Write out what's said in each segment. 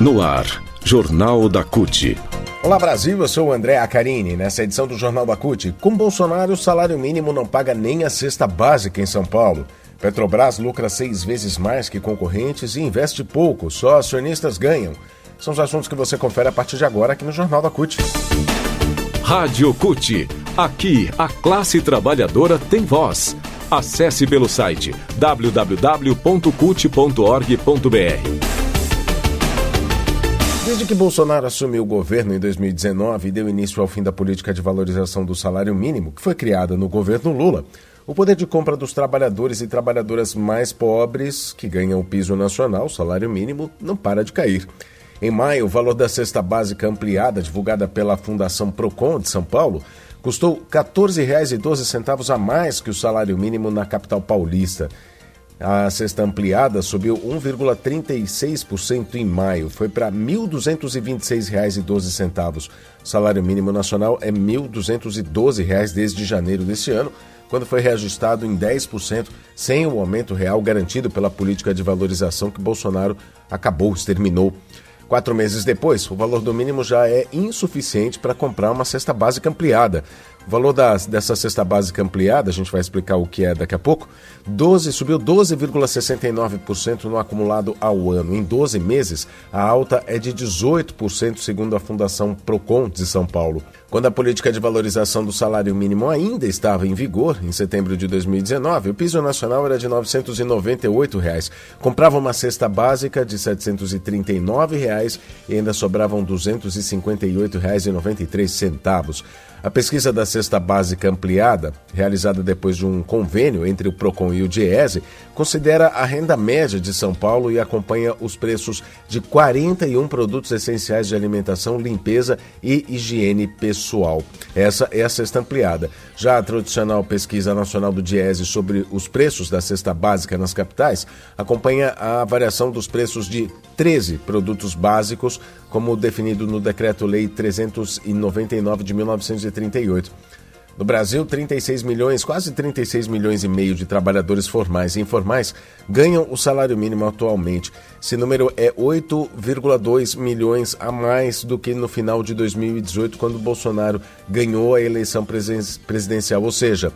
No ar, Jornal da CUT. Olá Brasil, eu sou o André Acarini. Nessa edição do Jornal da CUT, com Bolsonaro, o salário mínimo não paga nem a cesta básica em São Paulo. Petrobras lucra seis vezes mais que concorrentes e investe pouco, só acionistas ganham. São os assuntos que você confere a partir de agora aqui no Jornal da CUT. Rádio CUT. Aqui, a classe trabalhadora tem voz. Acesse pelo site www.cut.org.br. Desde que Bolsonaro assumiu o governo em 2019 e deu início ao fim da política de valorização do salário mínimo, que foi criada no governo Lula, o poder de compra dos trabalhadores e trabalhadoras mais pobres, que ganham o piso nacional, salário mínimo, não para de cair. Em maio, o valor da cesta básica ampliada, divulgada pela Fundação Procon de São Paulo, custou R$ 14,12 a mais que o salário mínimo na capital paulista. A cesta ampliada subiu 1,36% em maio, foi para R$ 1.226,12. O salário mínimo nacional é R$ 1.212 desde janeiro deste ano, quando foi reajustado em 10%, sem o aumento real garantido pela política de valorização que Bolsonaro acabou, exterminou. Quatro meses depois, o valor do mínimo já é insuficiente para comprar uma cesta básica ampliada. O valor das, dessa cesta básica ampliada, a gente vai explicar o que é daqui a pouco, 12, subiu 12,69% no acumulado ao ano. Em 12 meses, a alta é de 18%, segundo a Fundação Procon de São Paulo. Quando a política de valorização do salário mínimo ainda estava em vigor, em setembro de 2019, o piso nacional era de 998 reais. Comprava uma cesta básica de 739 reais, e ainda sobravam R$ 258,93. A pesquisa da cesta básica ampliada, realizada depois de um convênio entre o Procon e o Diese, considera a renda média de São Paulo e acompanha os preços de 41 produtos essenciais de alimentação, limpeza e higiene pessoal. Essa é a cesta ampliada. Já a tradicional pesquisa nacional do Diese sobre os preços da cesta básica nas capitais acompanha a variação dos preços de 13 produtos básicos, como definido no Decreto-Lei 399 de 1900 1938. No Brasil, 36 milhões, quase 36 milhões e meio de trabalhadores formais e informais ganham o salário mínimo atualmente. Esse número é 8,2 milhões a mais do que no final de 2018, quando Bolsonaro ganhou a eleição presidencial. Ou seja,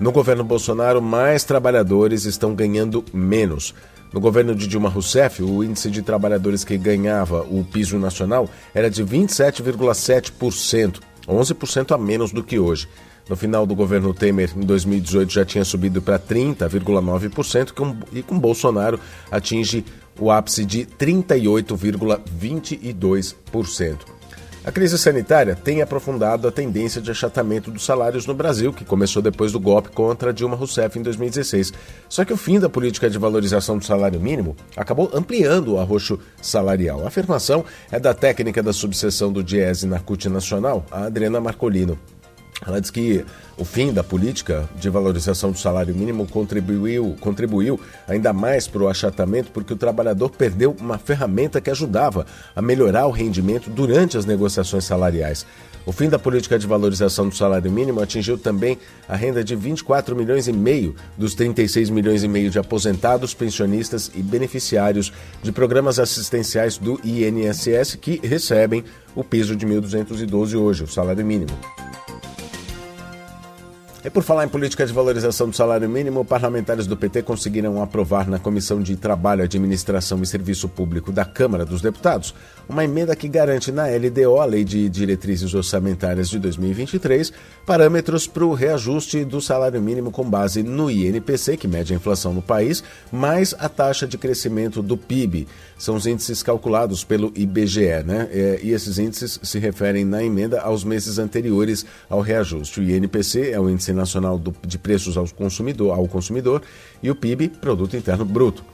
no governo Bolsonaro, mais trabalhadores estão ganhando menos. No governo de Dilma Rousseff, o índice de trabalhadores que ganhava o piso nacional era de 27,7%. 11% a menos do que hoje. No final do governo Temer, em 2018, já tinha subido para 30,9% e com Bolsonaro atinge o ápice de 38,22%. A crise sanitária tem aprofundado a tendência de achatamento dos salários no Brasil, que começou depois do golpe contra Dilma Rousseff em 2016. Só que o fim da política de valorização do salário mínimo acabou ampliando o arroxo salarial. A afirmação é da técnica da subseção do Diese na CUT Nacional, a Adriana Marcolino. Ela diz que o fim da política de valorização do salário mínimo contribuiu, contribuiu ainda mais para o achatamento, porque o trabalhador perdeu uma ferramenta que ajudava a melhorar o rendimento durante as negociações salariais. O fim da política de valorização do salário mínimo atingiu também a renda de 24 milhões e meio dos 36 milhões e meio de aposentados, pensionistas e beneficiários de programas assistenciais do INSS que recebem o piso de 1.212 hoje, o salário mínimo. E por falar em política de valorização do salário mínimo, parlamentares do PT conseguiram aprovar na Comissão de Trabalho, Administração e Serviço Público da Câmara dos Deputados uma emenda que garante na LDO, a Lei de Diretrizes Orçamentárias de 2023, parâmetros para o reajuste do salário mínimo com base no INPC, que mede a inflação no país, mais a taxa de crescimento do PIB. São os índices calculados pelo IBGE, né? É, e esses índices se referem na emenda aos meses anteriores ao reajuste. O INPC é o Índice Nacional de Preços ao Consumidor, ao consumidor e o PIB, Produto Interno Bruto.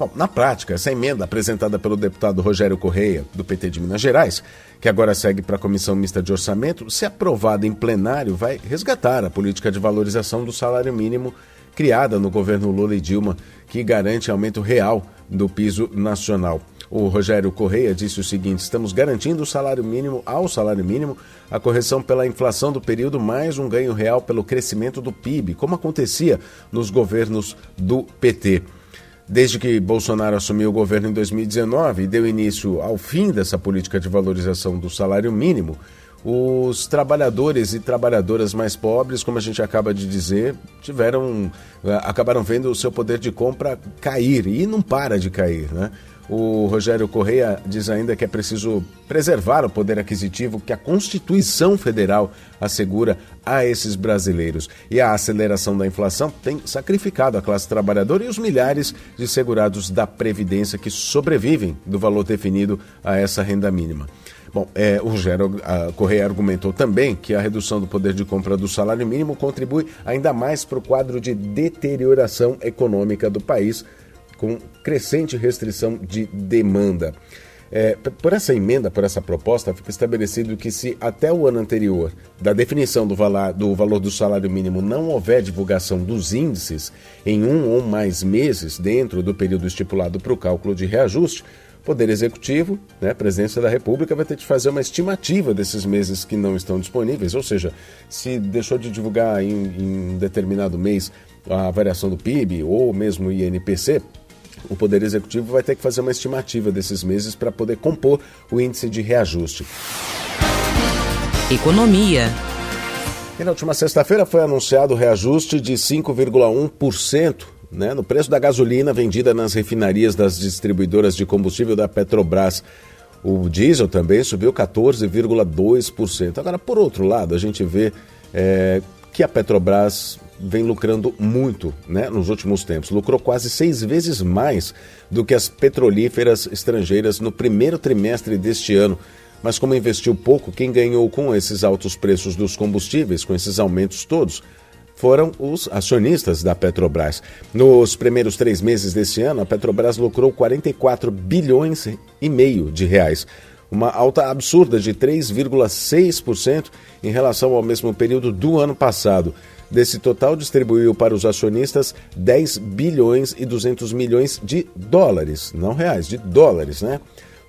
Bom, na prática, essa emenda apresentada pelo deputado Rogério Correia, do PT de Minas Gerais, que agora segue para a Comissão Mista de Orçamento, se aprovada em plenário, vai resgatar a política de valorização do salário mínimo criada no governo Lula e Dilma, que garante aumento real do piso nacional. O Rogério Correia disse o seguinte: estamos garantindo o salário mínimo ao salário mínimo, a correção pela inflação do período, mais um ganho real pelo crescimento do PIB, como acontecia nos governos do PT. Desde que Bolsonaro assumiu o governo em 2019 e deu início ao fim dessa política de valorização do salário mínimo, os trabalhadores e trabalhadoras mais pobres, como a gente acaba de dizer, tiveram eh, acabaram vendo o seu poder de compra cair e não para de cair, né? O Rogério Correia diz ainda que é preciso preservar o poder aquisitivo que a Constituição Federal assegura a esses brasileiros. E a aceleração da inflação tem sacrificado a classe trabalhadora e os milhares de segurados da Previdência que sobrevivem do valor definido a essa renda mínima. Bom, é, o Rogério Correia argumentou também que a redução do poder de compra do salário mínimo contribui ainda mais para o quadro de deterioração econômica do país, com crescente restrição de demanda. É, por essa emenda, por essa proposta, fica estabelecido que se até o ano anterior da definição do, do valor do salário mínimo não houver divulgação dos índices em um ou mais meses dentro do período estipulado para o cálculo de reajuste, Poder Executivo, né, a Presidência da República, vai ter de fazer uma estimativa desses meses que não estão disponíveis. Ou seja, se deixou de divulgar em, em um determinado mês a variação do PIB ou mesmo o INPC, o Poder Executivo vai ter que fazer uma estimativa desses meses para poder compor o índice de reajuste. Economia. E na última sexta-feira foi anunciado o reajuste de 5,1% né, no preço da gasolina vendida nas refinarias das distribuidoras de combustível da Petrobras. O diesel também subiu 14,2%. Agora, por outro lado, a gente vê é, que a Petrobras vem lucrando muito né, nos últimos tempos. Lucrou quase seis vezes mais do que as petrolíferas estrangeiras no primeiro trimestre deste ano. Mas como investiu pouco, quem ganhou com esses altos preços dos combustíveis, com esses aumentos todos, foram os acionistas da Petrobras. Nos primeiros três meses deste ano, a Petrobras lucrou 44 bilhões e meio de reais, uma alta absurda de 3,6% em relação ao mesmo período do ano passado. Desse total, distribuiu para os acionistas 10 bilhões e 200 milhões de dólares, não reais, de dólares, né?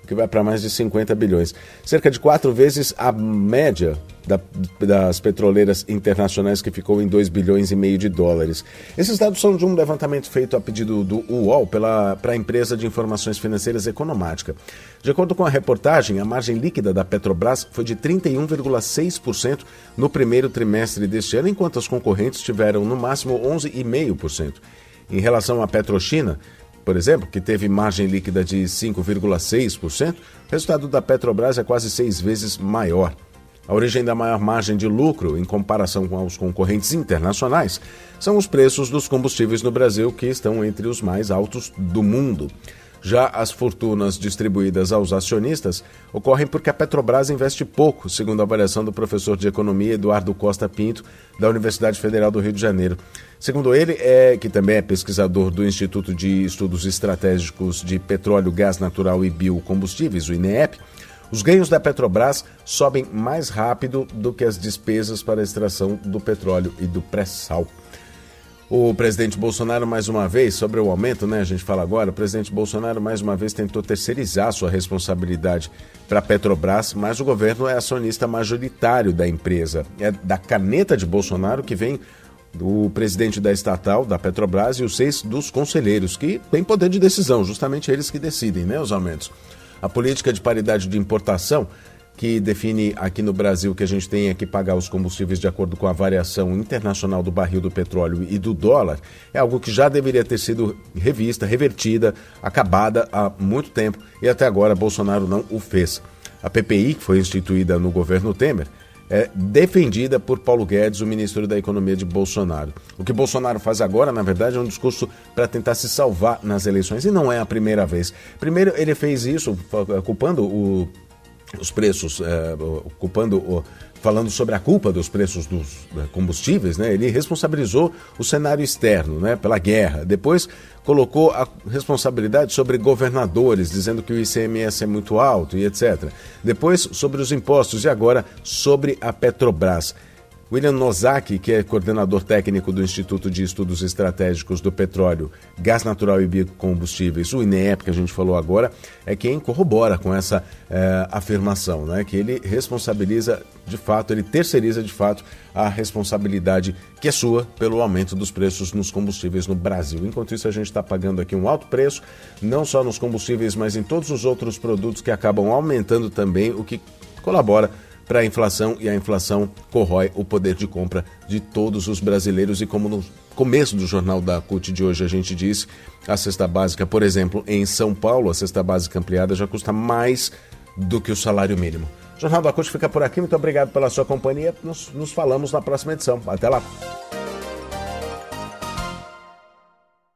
Que vai para mais de 50 bilhões. Cerca de quatro vezes a média da, das petroleiras internacionais, que ficou em 2 bilhões e meio de dólares. Esses dados são de um levantamento feito a pedido do UOL para a empresa de informações financeiras Economática. De acordo com a reportagem, a margem líquida da Petrobras foi de 31,6% no primeiro trimestre deste ano, enquanto as concorrentes tiveram no máximo 11,5%. Em relação à Petrochina, por exemplo, que teve margem líquida de 5,6%, o resultado da Petrobras é quase seis vezes maior. A origem da maior margem de lucro em comparação com os concorrentes internacionais são os preços dos combustíveis no Brasil, que estão entre os mais altos do mundo. Já as fortunas distribuídas aos acionistas ocorrem porque a Petrobras investe pouco, segundo a avaliação do professor de economia Eduardo Costa Pinto, da Universidade Federal do Rio de Janeiro. Segundo ele, é que também é pesquisador do Instituto de Estudos Estratégicos de Petróleo, Gás Natural e Biocombustíveis, o INEP, os ganhos da Petrobras sobem mais rápido do que as despesas para a extração do petróleo e do pré-sal. O presidente Bolsonaro, mais uma vez, sobre o aumento, né? A gente fala agora, o presidente Bolsonaro, mais uma vez, tentou terceirizar sua responsabilidade para a Petrobras, mas o governo é acionista majoritário da empresa. É da caneta de Bolsonaro que vem do presidente da estatal, da Petrobras, e os seis dos conselheiros, que têm poder de decisão, justamente eles que decidem, né, os aumentos. A política de paridade de importação, que define aqui no Brasil que a gente tem que pagar os combustíveis de acordo com a variação internacional do barril do petróleo e do dólar, é algo que já deveria ter sido revista, revertida, acabada há muito tempo e até agora Bolsonaro não o fez. A PPI, que foi instituída no governo Temer, é defendida por Paulo Guedes, o ministro da Economia de Bolsonaro. O que Bolsonaro faz agora, na verdade, é um discurso para tentar se salvar nas eleições, e não é a primeira vez. Primeiro, ele fez isso culpando o, os preços, é, culpando o, falando sobre a culpa dos preços dos eh, combustíveis, né, ele responsabilizou o cenário externo né, pela guerra. Depois colocou a responsabilidade sobre governadores, dizendo que o ICMS é muito alto e etc. Depois sobre os impostos e agora sobre a Petrobras. William Nozaki, que é coordenador técnico do Instituto de Estudos Estratégicos do Petróleo, Gás Natural e Biocombustíveis, o INEP, que a gente falou agora, é quem corrobora com essa é, afirmação, né? que ele responsabiliza de fato, ele terceiriza de fato a responsabilidade que é sua pelo aumento dos preços nos combustíveis no Brasil. Enquanto isso, a gente está pagando aqui um alto preço, não só nos combustíveis, mas em todos os outros produtos que acabam aumentando também, o que colabora para a inflação e a inflação corrói o poder de compra de todos os brasileiros. E como no começo do jornal da CUT de hoje a gente disse, a cesta básica, por exemplo, em São Paulo, a cesta básica ampliada já custa mais do que o salário mínimo. O jornal da CUT fica por aqui. Muito obrigado pela sua companhia. Nos, nos falamos na próxima edição. Até lá.